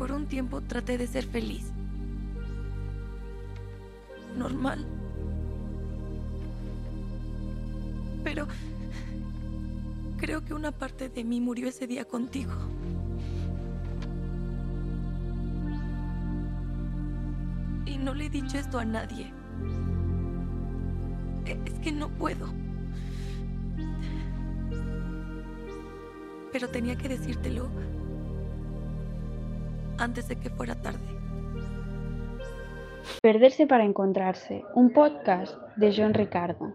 Por un tiempo traté de ser feliz. Normal. Pero creo que una parte de mí murió ese día contigo. Y no le he dicho esto a nadie. Es que no puedo. Pero tenía que decírtelo antes de que fuera tarde. Perderse para encontrarse, un podcast de John Ricardo.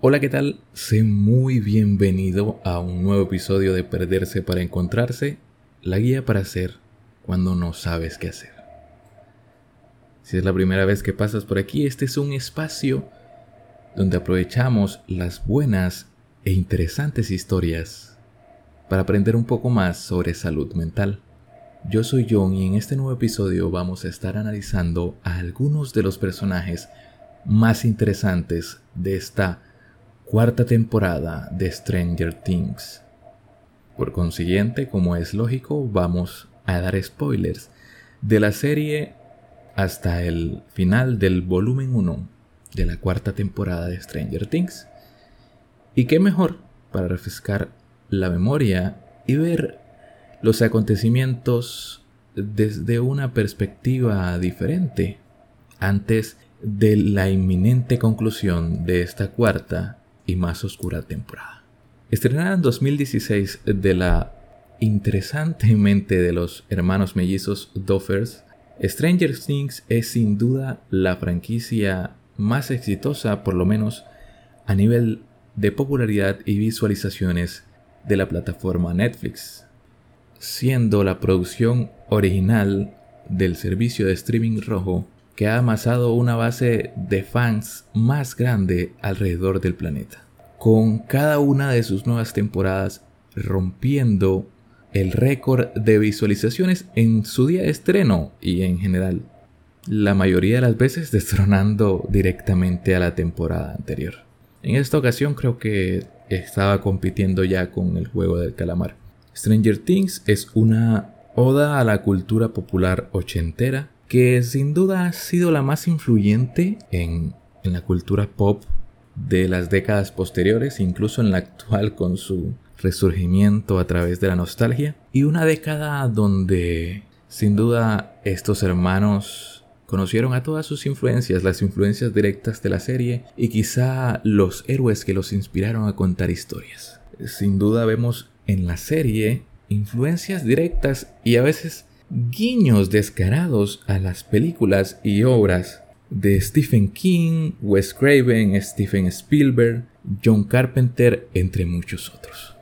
Hola, ¿qué tal? Sé muy bienvenido a un nuevo episodio de Perderse para Encontrarse, la guía para hacer cuando no sabes qué hacer. Si es la primera vez que pasas por aquí, este es un espacio donde aprovechamos las buenas e interesantes historias para aprender un poco más sobre salud mental. Yo soy John y en este nuevo episodio vamos a estar analizando a algunos de los personajes más interesantes de esta cuarta temporada de Stranger Things. Por consiguiente, como es lógico, vamos a dar spoilers de la serie hasta el final del volumen 1 de la cuarta temporada de Stranger Things. Y qué mejor para refrescar la memoria y ver los acontecimientos desde una perspectiva diferente antes de la inminente conclusión de esta cuarta y más oscura temporada. Estrenada en 2016 de la interesante mente de los hermanos mellizos Doffers, Stranger Things es sin duda la franquicia más exitosa, por lo menos a nivel de popularidad y visualizaciones de la plataforma Netflix siendo la producción original del servicio de streaming rojo que ha amasado una base de fans más grande alrededor del planeta, con cada una de sus nuevas temporadas rompiendo el récord de visualizaciones en su día de estreno y en general, la mayoría de las veces destronando directamente a la temporada anterior. En esta ocasión creo que estaba compitiendo ya con el juego del calamar. Stranger Things es una oda a la cultura popular ochentera que sin duda ha sido la más influyente en, la cultura pop de las décadas posteriores, incluso en la actual con su resurgimiento a través de la nostalgia, y una década donde sin duda estos hermanos conocieron a todas sus influencias, las influencias directas de la serie y quizá los héroes que los inspiraron a contar historias. Sin duda vemos en la serie influencias directas y a veces guiños descarados a las películas y obras de Stephen King, Wes Craven, Stephen Spielberg, John Carpenter, entre muchos otros.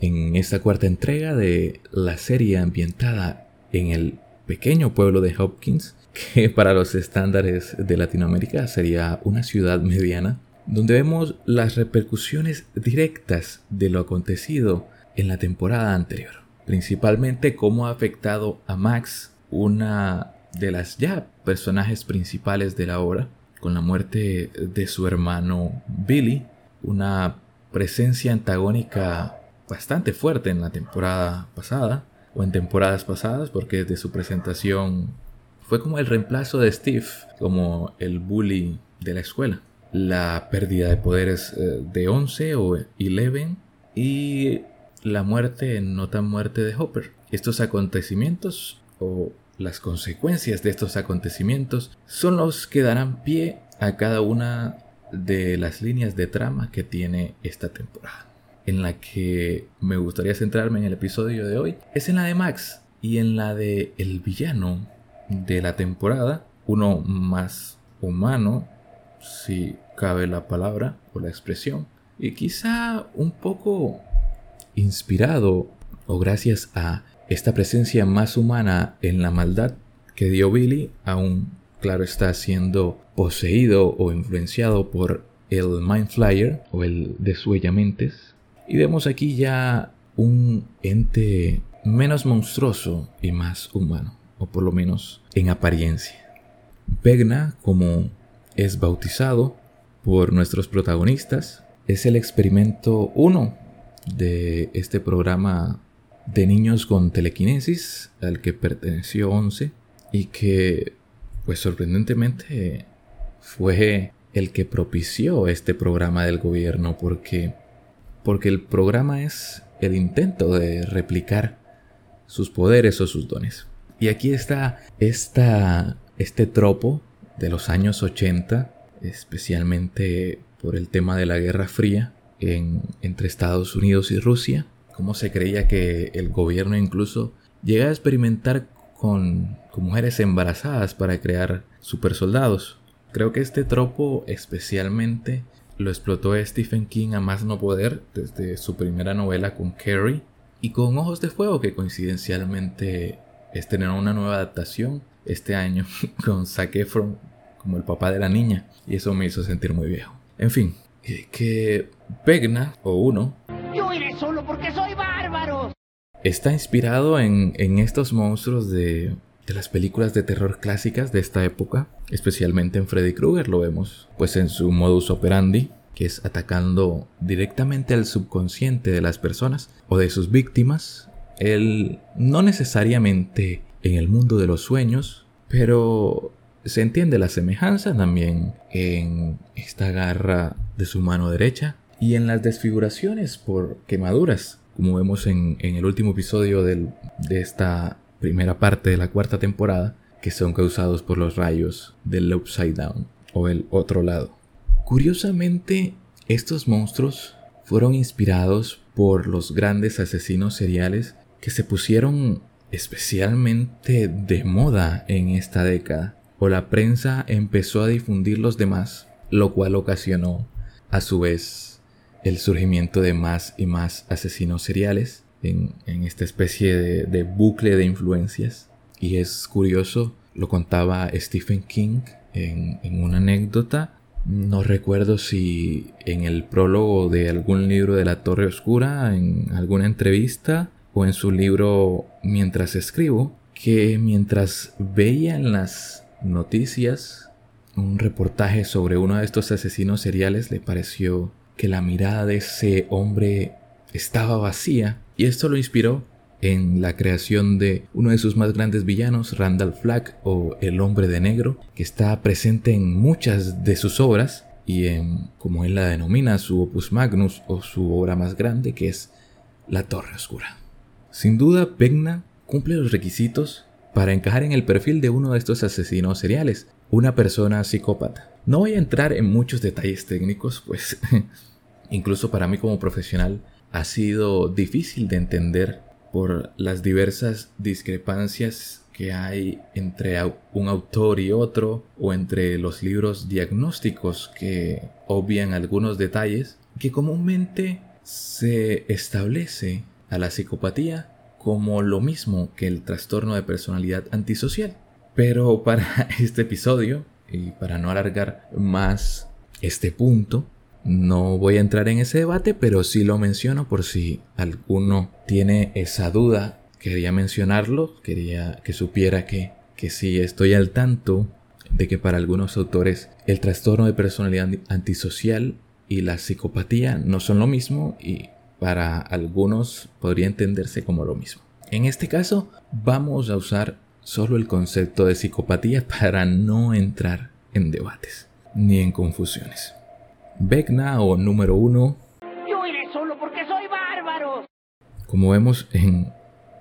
En esta cuarta entrega de la serie ambientada en el pequeño pueblo de Hopkins, que para los estándares de Latinoamérica sería una ciudad mediana, donde vemos las repercusiones directas de lo acontecido en la temporada anterior. Principalmente cómo ha afectado a Max, una de las ya personajes principales de la obra, con la muerte de su hermano Billy, una presencia antagónica bastante fuerte en la temporada pasada, o en temporadas pasadas, porque desde su presentación fue como el reemplazo de Steve, como el bully de la escuela. La pérdida de poderes eh, de 11 o 11 y la muerte no tan muerte de Hopper. Estos acontecimientos o las consecuencias de estos acontecimientos son los que darán pie a cada una de las líneas de trama que tiene esta temporada. En la que me gustaría centrarme en el episodio de hoy es en la de Max y en la de el villano de la temporada, uno más humano, si cabe la palabra o la expresión, y quizá un poco inspirado o gracias a esta presencia más humana en la maldad que dio Billy, aún claro está siendo poseído o influenciado por el Mind Flyer o el Mentes. Y vemos aquí ya un ente menos monstruoso y más humano, o por lo menos en apariencia. Vegna, como es bautizado, por nuestros protagonistas. Es el experimento 1 de este programa de niños con telequinesis al que perteneció 11 y que pues sorprendentemente fue el que propició este programa del gobierno porque porque el programa es el intento de replicar sus poderes o sus dones. Y aquí está este tropo de los años 80, especialmente por el tema de la Guerra Fría entre Estados Unidos y Rusia, cómo se creía que el gobierno incluso llega a experimentar con, con mujeres embarazadas para crear supersoldados. Creo que este tropo especialmente lo explotó Stephen King a más no poder desde su primera novela con Carrie y con Ojos de Fuego que coincidencialmente estrenó una nueva adaptación este año con Zac Efron como el papá de la niña y eso me hizo sentir muy viejo. En fin, que Vegna o uno Yo iré solo porque soy bárbaro. Está inspirado en, en estos monstruos de de las películas de terror clásicas de esta época, especialmente en Freddy Krueger lo vemos, pues en su modus operandi, que es atacando directamente al subconsciente de las personas o de sus víctimas, él no necesariamente en el mundo de los sueños, pero se entiende la semejanza también en esta garra de su mano derecha y en las desfiguraciones por quemaduras, como vemos en, el último episodio de esta primera parte de la cuarta temporada que son causados por los rayos del Upside Down o el otro lado. Curiosamente, estos monstruos fueron inspirados por los grandes asesinos seriales que se pusieron especialmente de moda en esta década, o la prensa empezó a difundir los demás, lo cual ocasionó, a su vez, el surgimiento de más y más asesinos seriales en, esta especie de, bucle de influencias. Y es curioso, lo contaba Stephen King en, en una anécdota. No recuerdo si en el prólogo de algún libro de la Torre Oscura, en alguna entrevista o en su libro Mientras escribo, que mientras veía en las noticias un reportaje sobre uno de estos asesinos seriales, le pareció que la mirada de ese hombre estaba vacía y esto lo inspiró en la creación de uno de sus más grandes villanos, Randall Flagg o El hombre de negro, que está presente en muchas de sus obras y en, como él la denomina, su opus magnus o su obra más grande, que es La Torre Oscura. Sin duda, Pegna cumple los requisitos para encajar en el perfil de uno de estos asesinos seriales, una persona psicópata. No voy a entrar en muchos detalles técnicos, pues incluso para mí como profesional ha sido difícil de entender por las diversas discrepancias que hay entre un autor y otro o entre los libros diagnósticos que obvian algunos detalles que comúnmente se establece a la psicopatía como lo mismo que el trastorno de personalidad antisocial. Pero para este episodio y para no alargar más este punto, no voy a entrar en ese debate, pero sí lo menciono por si alguno tiene esa duda. Quería mencionarlo, quería que supiera que, que sí estoy al tanto de que para algunos autores el trastorno de personalidad antisocial y la psicopatía no son lo mismo y para algunos podría entenderse como lo mismo. En este caso vamos a usar solo el concepto de psicopatía para no entrar en debates ni en confusiones. Vecna o número uno. Yo iré solo porque soy bárbaro. Como vemos en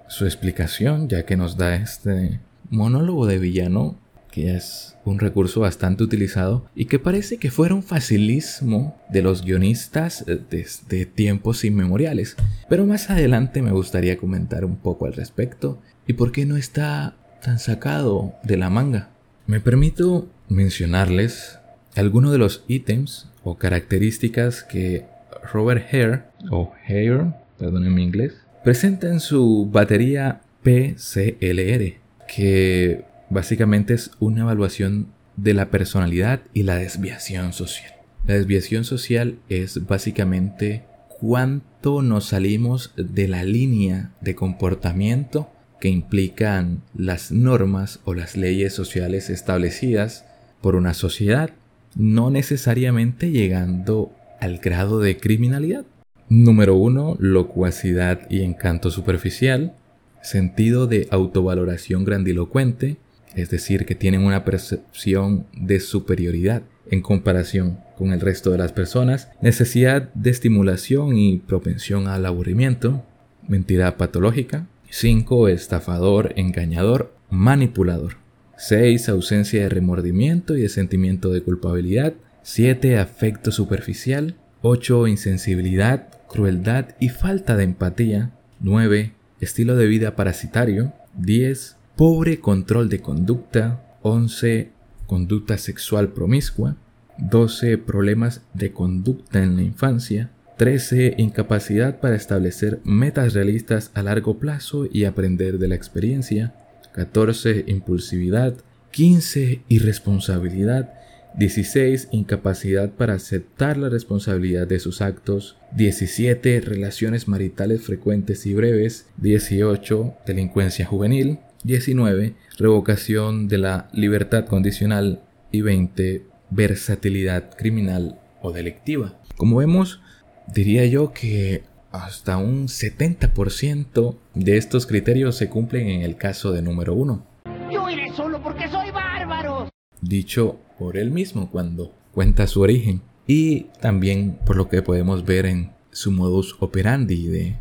su explicación, ya que nos da este monólogo de villano, que es un recurso bastante utilizado y que parece que fuera un facilismo de los guionistas desde tiempos inmemoriales. Pero más adelante me gustaría comentar un poco al respecto y por qué no está tan sacado de la manga. Me permito mencionarles algunos de los ítems o características que Robert Hare, o Hare, perdón mi inglés, presenta en su batería PCLR, que básicamente es una evaluación de la personalidad y la desviación social. La desviación social es básicamente cuánto nos salimos de la línea de comportamiento que implican las normas o las leyes sociales establecidas por una sociedad no necesariamente llegando al grado de criminalidad. Número 1. Locuacidad y encanto superficial. Sentido de autovaloración grandilocuente, es decir, que tienen una percepción de superioridad en comparación con el resto de las personas. Necesidad de estimulación y propensión al aburrimiento. Mentira patológica. 5. Estafador, engañador, manipulador. 6. Ausencia de remordimiento y de sentimiento de culpabilidad. 7. Afecto superficial. 8. Insensibilidad, crueldad y falta de empatía. 9. Estilo de vida parasitario. 10. Pobre control de conducta. 11. Conducta sexual promiscua. 12. Problemas de conducta en la infancia. 13. Incapacidad para establecer metas realistas a largo plazo y aprender de la experiencia. 14. Impulsividad. 15. Irresponsabilidad. 16. Incapacidad para aceptar la responsabilidad de sus actos. 17. Relaciones maritales frecuentes y breves. 18. Delincuencia juvenil. 19. Revocación de la libertad condicional. Y 20. Versatilidad criminal o delictiva. Como vemos, diría yo que hasta un 70% de estos criterios se cumplen en el caso de número 1. Yo iré solo porque soy bárbaro. Dicho por él mismo cuando cuenta su origen. Y también por lo que podemos ver en su modus operandi de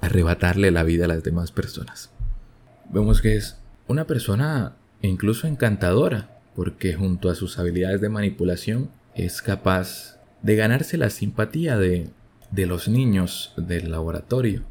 arrebatarle la vida a las demás personas. Vemos que es una persona incluso encantadora, porque junto a sus habilidades de manipulación es capaz de ganarse la simpatía de de los niños del laboratorio,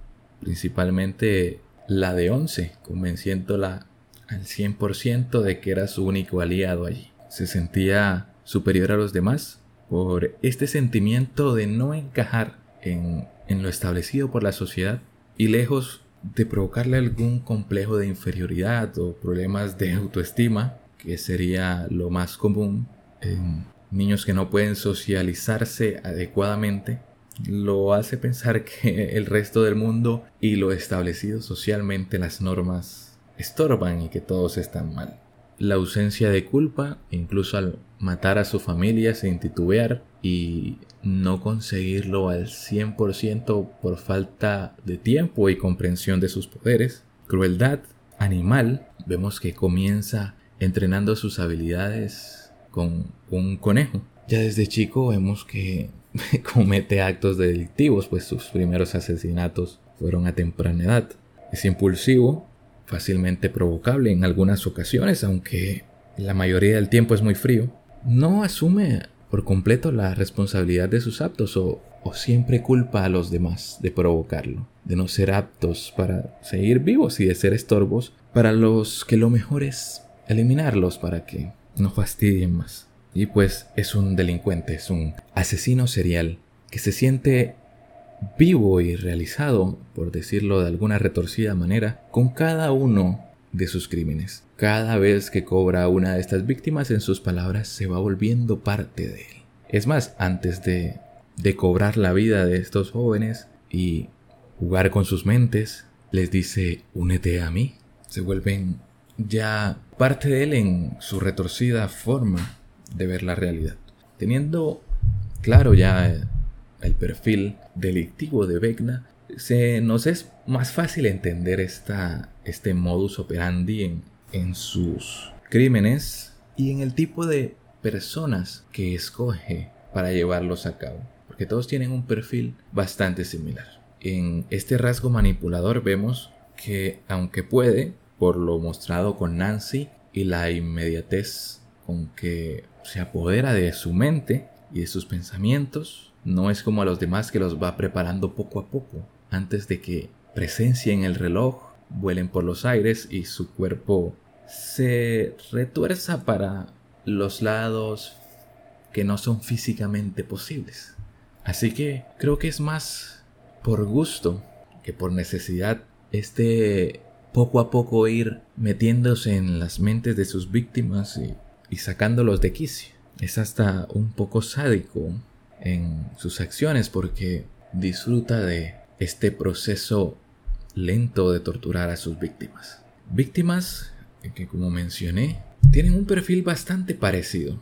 principalmente la de 11, convenciéndola al 100% de que era su único aliado allí. Se sentía superior a los demás por este sentimiento de no encajar en, en lo establecido por la sociedad y lejos de provocarle algún complejo de inferioridad o problemas de autoestima, que sería lo más común en niños que no pueden socializarse adecuadamente, lo hace pensar que el resto del mundo y lo establecido socialmente las normas estorban y que todos están mal. La ausencia de culpa, incluso al matar a su familia sin titubear y no conseguirlo al 100% por falta de tiempo y comprensión de sus poderes. Crueldad animal, vemos que comienza entrenando sus habilidades con un conejo. Ya desde chico vemos que comete actos delictivos, pues sus primeros asesinatos fueron a temprana edad. Es impulsivo, fácilmente provocable en algunas ocasiones, aunque la mayoría del tiempo es muy frío. No asume por completo la responsabilidad de sus actos o, o siempre culpa a los demás de provocarlo, de no ser aptos para seguir vivos y de ser estorbos para los que lo mejor es eliminarlos para que no fastidien más. Y pues es un delincuente, es un asesino serial que se siente vivo y realizado, por decirlo de alguna retorcida manera, con cada uno de sus crímenes. Cada vez que cobra una de estas víctimas, en sus palabras, se va volviendo parte de él. Es más, antes de, de cobrar la vida de estos jóvenes y jugar con sus mentes, les dice, únete a mí. Se vuelven ya parte de él en su retorcida forma de ver la realidad. Teniendo claro ya el perfil delictivo de Vecna, se nos es más fácil entender esta, este modus operandi en, en sus crímenes y en el tipo de personas que escoge para llevarlos a cabo, porque todos tienen un perfil bastante similar. En este rasgo manipulador vemos que aunque puede, por lo mostrado con Nancy y la inmediatez con que se apodera de su mente y de sus pensamientos. No es como a los demás que los va preparando poco a poco, antes de que presencien el reloj, vuelen por los aires y su cuerpo se retuerza para los lados que no son físicamente posibles. Así que creo que es más por gusto que por necesidad este poco a poco ir metiéndose en las mentes de sus víctimas y y sacándolos de quicio. Es hasta un poco sádico en sus acciones porque disfruta de este proceso lento de torturar a sus víctimas. Víctimas que como mencioné tienen un perfil bastante parecido.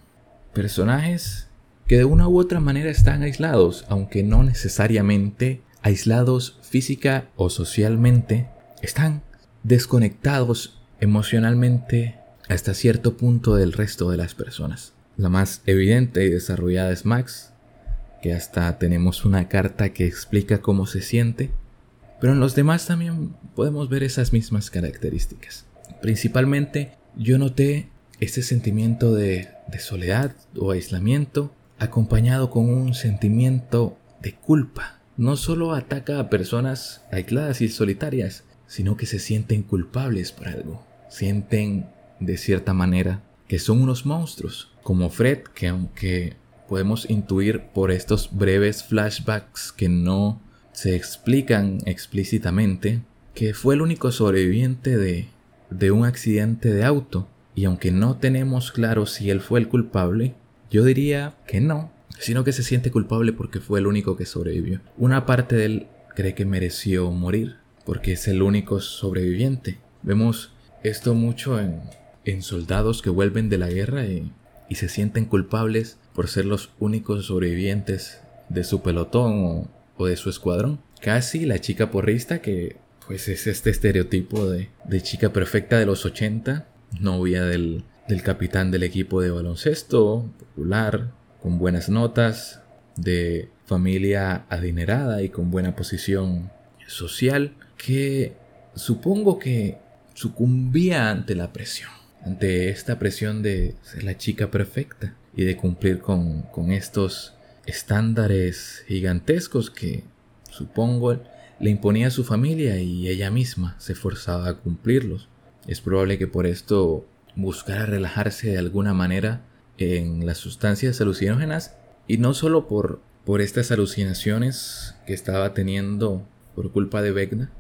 personajes que de una u otra manera están aislados, aunque no necesariamente aislados física o socialmente, están desconectados emocionalmente hasta cierto punto del resto de las personas. La más evidente y desarrollada es Max, que hasta tenemos una carta que explica cómo se siente, pero en los demás también podemos ver esas mismas características. Principalmente yo noté este sentimiento de, de soledad o aislamiento acompañado con un sentimiento de culpa. No solo ataca a personas aisladas y solitarias, sino que se sienten culpables por algo. Sienten de cierta manera que son unos monstruos, como Fred, que aunque podemos intuir por estos breves flashbacks que no se explican explícitamente, que fue el único sobreviviente de, de un accidente de auto, y aunque no tenemos claro si él fue el culpable, yo diría que no, sino que se siente culpable porque fue el único que sobrevivió. Una parte de él cree que mereció morir, porque es el único sobreviviente. Vemos esto mucho en, en soldados que vuelven de la guerra y, y, se sienten culpables por ser los únicos sobrevivientes de su pelotón o, de su escuadrón. Casi la chica porrista que pues es este estereotipo de, de chica perfecta de los 80, novia del, del capitán del equipo de baloncesto, popular, con buenas notas, de familia adinerada y con buena posición social, que supongo que sucumbía ante la presión, ante esta presión de ser la chica perfecta y de cumplir con, con estos estándares gigantescos que supongo le imponía su familia y ella misma se forzaba a cumplirlos. Es probable que por esto buscara relajarse de alguna manera en las sustancias alucinógenas y no solo por, por estas alucinaciones que estaba teniendo por culpa de Vecna,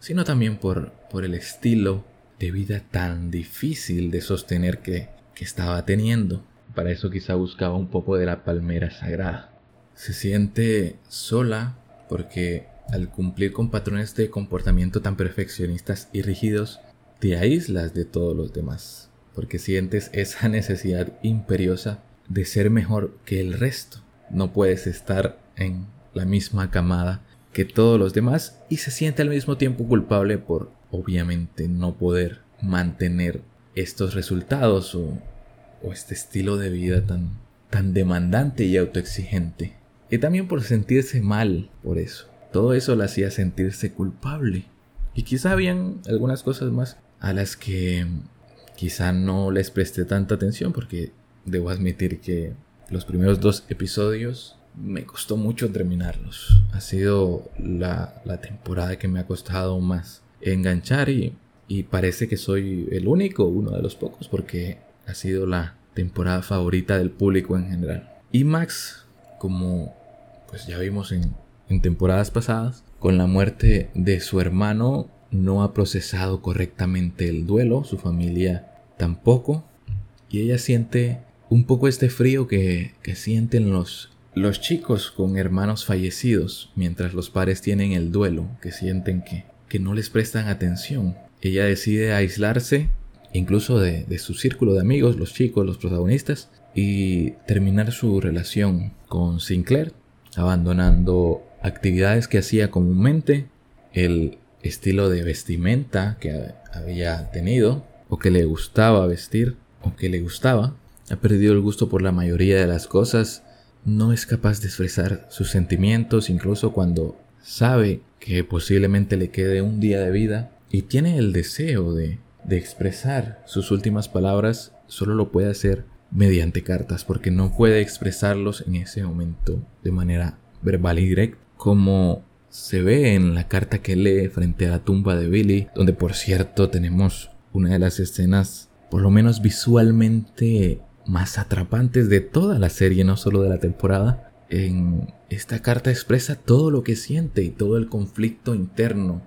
sino también por, por el estilo de vida tan difícil de sostener que, que estaba teniendo. Para eso quizá buscaba un poco de la palmera sagrada. Se siente sola porque al cumplir con patrones de comportamiento tan perfeccionistas y rígidos, te aíslas de todos los demás, porque sientes esa necesidad imperiosa de ser mejor que el resto. No puedes estar en la misma camada que todos los demás y se siente al mismo tiempo culpable por obviamente no poder mantener estos resultados o, o este estilo de vida tan, tan demandante y autoexigente. Y también por sentirse mal por eso. Todo eso la hacía sentirse culpable. Y quizá habían algunas cosas más a las que quizá no les presté tanta atención porque debo admitir que los primeros dos episodios me costó mucho terminarlos. Ha sido la, la temporada que me ha costado más enganchar y, y, parece que soy el único, uno de los pocos, porque ha sido la temporada favorita del público en general. Y Max, como pues ya vimos en, temporadas pasadas, con la muerte de su hermano no ha procesado correctamente el duelo, su familia tampoco, y ella siente un poco este frío que, que sienten los los chicos con hermanos fallecidos, mientras los padres tienen el duelo, que sienten que, que no les prestan atención. Ella decide aislarse, incluso de, de su círculo de amigos, los chicos, los protagonistas, y terminar su relación con Sinclair, abandonando actividades que hacía comúnmente, el estilo de vestimenta que había tenido, o que le gustaba vestir, o que le gustaba. Ha perdido el gusto por la mayoría de las cosas no es capaz de expresar sus sentimientos incluso cuando sabe que posiblemente le quede un día de vida y tiene el deseo de, de expresar sus últimas palabras, solo lo puede hacer mediante cartas porque no puede expresarlos en ese momento de manera verbal y directa como se ve en la carta que lee frente a la tumba de Billy, donde por cierto tenemos una de las escenas por lo menos visualmente más atrapantes de toda la serie, no solo de la temporada. En esta carta expresa todo lo que siente y todo el conflicto interno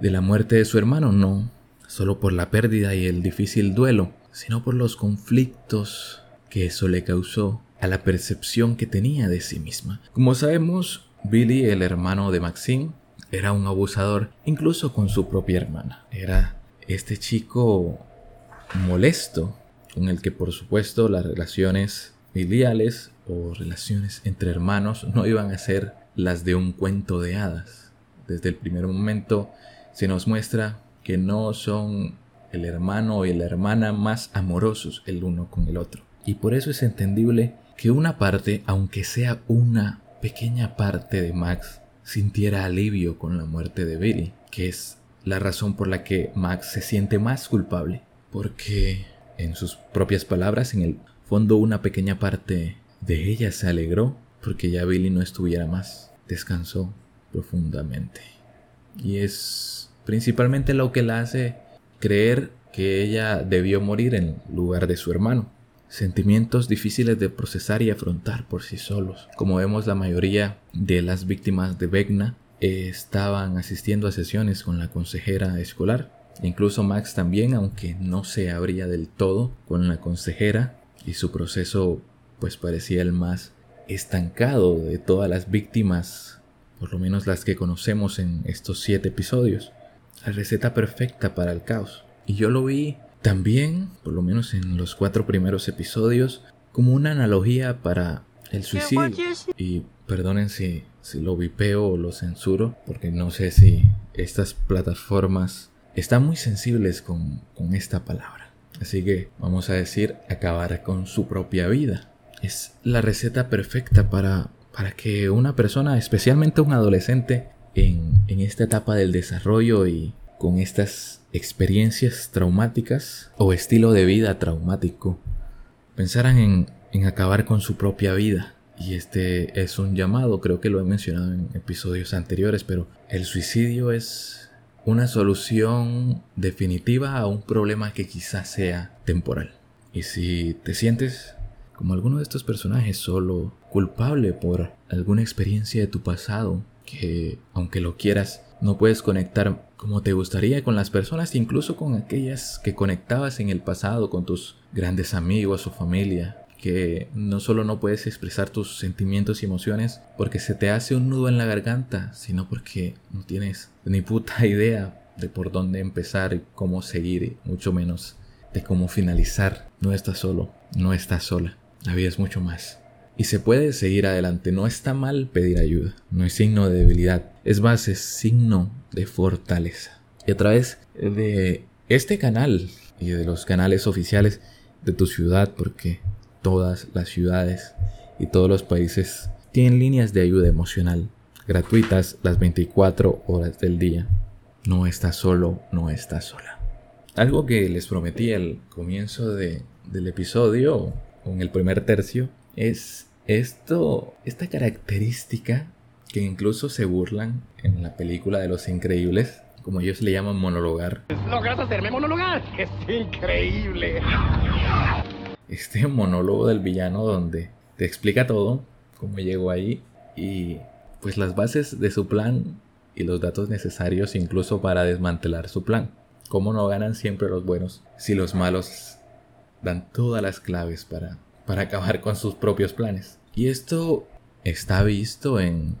de la muerte de su hermano, no solo por la pérdida y el difícil duelo, sino por los conflictos que eso le causó a la percepción que tenía de sí misma. Como sabemos, Billy, el hermano de Maxine, era un abusador incluso con su propia hermana. Era este chico molesto con el que por supuesto las relaciones filiales o relaciones entre hermanos no iban a ser las de un cuento de hadas. Desde el primer momento se nos muestra que no son el hermano y la hermana más amorosos el uno con el otro. Y por eso es entendible que una parte, aunque sea una pequeña parte de Max, sintiera alivio con la muerte de Billy, que es la razón por la que Max se siente más culpable, porque en sus propias palabras, en el fondo una pequeña parte de ella se alegró porque ya Billy no estuviera más, descansó profundamente. Y es principalmente lo que la hace creer que ella debió morir en lugar de su hermano. Sentimientos difíciles de procesar y afrontar por sí solos. Como vemos, la mayoría de las víctimas de Vecna estaban asistiendo a sesiones con la consejera escolar. Incluso Max también, aunque no se abría del todo con la consejera y su proceso pues parecía el más estancado de todas las víctimas, por lo menos las que conocemos en estos siete episodios. La receta perfecta para el caos. Y yo lo vi también, por lo menos en los cuatro primeros episodios, como una analogía para el suicidio. Y perdonen si, si lo vipeo o lo censuro, porque no sé si estas plataformas están muy sensibles con, con esta palabra. Así que vamos a decir acabar con su propia vida. Es la receta perfecta para, para que una persona, especialmente un adolescente, en, esta etapa del desarrollo y con estas experiencias traumáticas o estilo de vida traumático pensaran en, en acabar con su propia vida. Y este es un llamado, creo que lo he mencionado en episodios anteriores, pero el suicidio es una solución definitiva a un problema que quizás sea temporal. Y si te sientes como alguno de estos personajes solo culpable por alguna experiencia de tu pasado que, aunque lo quieras, no puedes conectar como te gustaría con las personas, incluso con aquellas que conectabas en el pasado, con tus grandes amigos o familia, que no solo no puedes expresar tus sentimientos y emociones porque se te hace un nudo en la garganta, sino porque no tienes ni puta idea de por dónde empezar y cómo seguir, mucho menos de cómo finalizar. No estás solo, no estás sola. La vida es mucho más. Y se puede seguir adelante. No está mal pedir ayuda. No es signo de debilidad. Es más, es signo de fortaleza. Y a través de este canal y de los canales oficiales de tu ciudad, porque todas las ciudades y todos los países tienen líneas de ayuda emocional gratuitas las 24 horas del día. No estás solo, no estás sola. Algo que les prometí al comienzo de, del episodio, en el primer tercio, es esto, esta característica que incluso se burlan en la película de Los Increíbles, como ellos le llaman monologar. Logras hacerme monologar. Es increíble. Este monólogo del villano donde te explica todo, cómo llegó ahí y pues las bases de su plan y los datos necesarios incluso para desmantelar su plan. Cómo no ganan siempre los buenos si los malos dan todas las claves para, para acabar con sus propios planes. Y esto está visto en,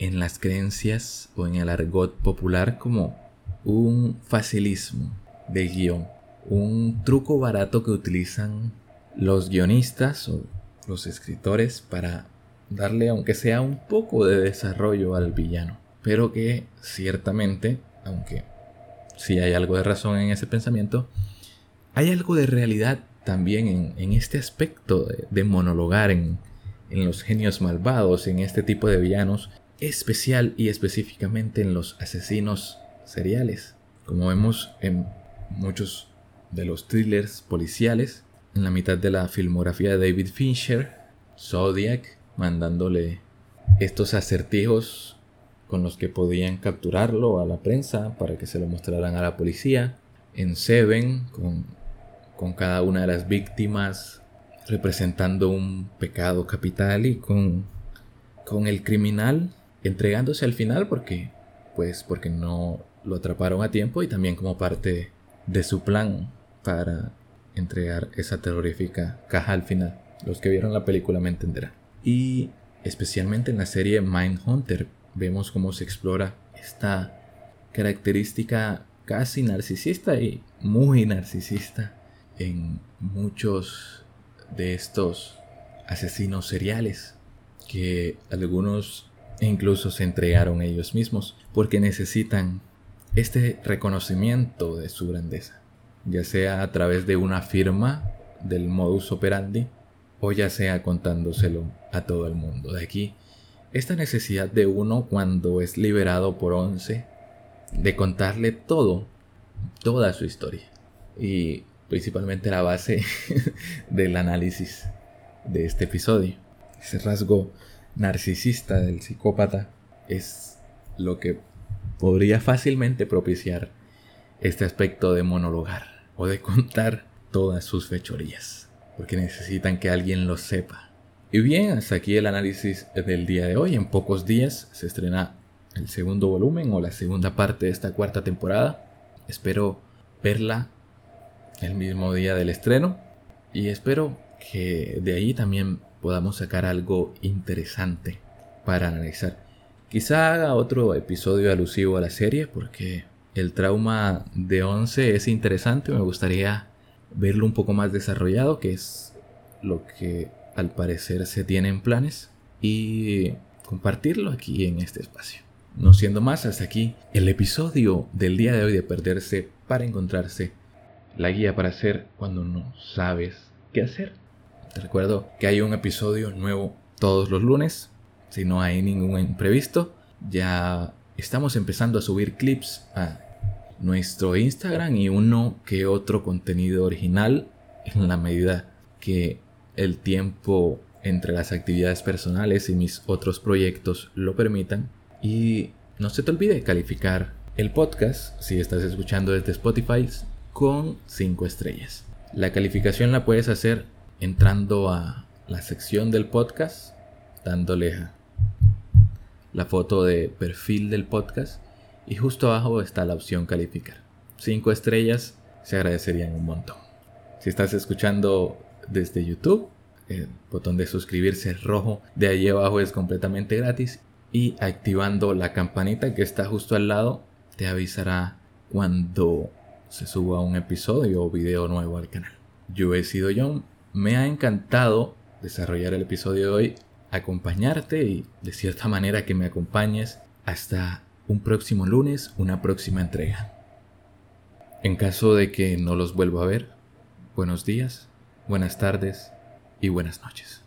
en las creencias o en el argot popular como un facilismo de guion, un truco barato que utilizan los guionistas o los escritores para darle aunque sea un poco de desarrollo al villano, pero que ciertamente, aunque sí hay algo de razón en ese pensamiento, hay algo de realidad también en, este aspecto de, monologar en, en los genios malvados, en este tipo de villanos, especial y específicamente en los asesinos seriales. Como vemos en muchos de los thrillers policiales, en la mitad de la filmografía de David Fincher, Zodiac, mandándole estos acertijos con los que podían capturarlo a la prensa para que se lo mostraran a la policía. En Seven, con, con cada una de las víctimas representando un pecado capital y con, con el criminal entregándose al final porque pues porque no lo atraparon a tiempo y también como parte de su plan para entregar esa terrorífica caja al final. Los que vieron la película me entenderán. Y especialmente en la serie Mindhunter vemos cómo se explora esta característica casi narcisista y muy narcisista en muchos de estos asesinos seriales, que algunos incluso se entregaron ellos mismos porque necesitan este reconocimiento de su grandeza, ya sea a través de una firma del modus operandi o ya sea contándoselo a todo el mundo. De aquí esta necesidad de uno cuando es liberado por once de contarle todo, toda su historia y principalmente la base del análisis de este episodio. Ese rasgo narcisista del psicópata es lo que podría fácilmente propiciar este aspecto de monologar o de contar todas sus fechorías, porque necesitan que alguien lo sepa. Y bien, hasta aquí el análisis del día de hoy. En pocos días se estrena el segundo volumen o la segunda parte de esta cuarta temporada. Espero verla el mismo día del estreno y espero que de ahí también podamos sacar algo interesante para analizar. Quizá haga otro episodio alusivo a la serie porque el trauma de 11 es interesante, me gustaría verlo un poco más desarrollado, que es lo que al parecer se tiene en planes, y compartirlo aquí en este espacio. No siendo más, hasta aquí el episodio del día de hoy de perderse para encontrarse, la guía para hacer cuando no sabes qué hacer. Te recuerdo que hay un episodio nuevo todos los lunes. Si no hay ningún imprevisto, ya estamos empezando a subir clips a nuestro Instagram y uno que otro contenido original en la medida que el tiempo entre las actividades personales y mis otros proyectos lo permitan. Y no se te olvide calificar el podcast, si estás escuchando desde Spotify, con 5 estrellas. La calificación la puedes hacer entrando a la sección del podcast, dándole la foto de perfil del podcast y justo abajo está la opción calificar. Cinco estrellas se agradecerían un montón. Si estás escuchando desde YouTube, el botón de suscribirse rojo de allí abajo es completamente gratis y activando la campanita que está justo al lado te avisará cuando se suba un episodio o video nuevo al canal. Yo he sido John me ha encantado desarrollar el episodio de hoy, acompañarte y de cierta manera que me acompañes hasta un próximo lunes, una próxima entrega. En caso de que no los vuelva a ver, buenos días, buenas tardes y buenas noches.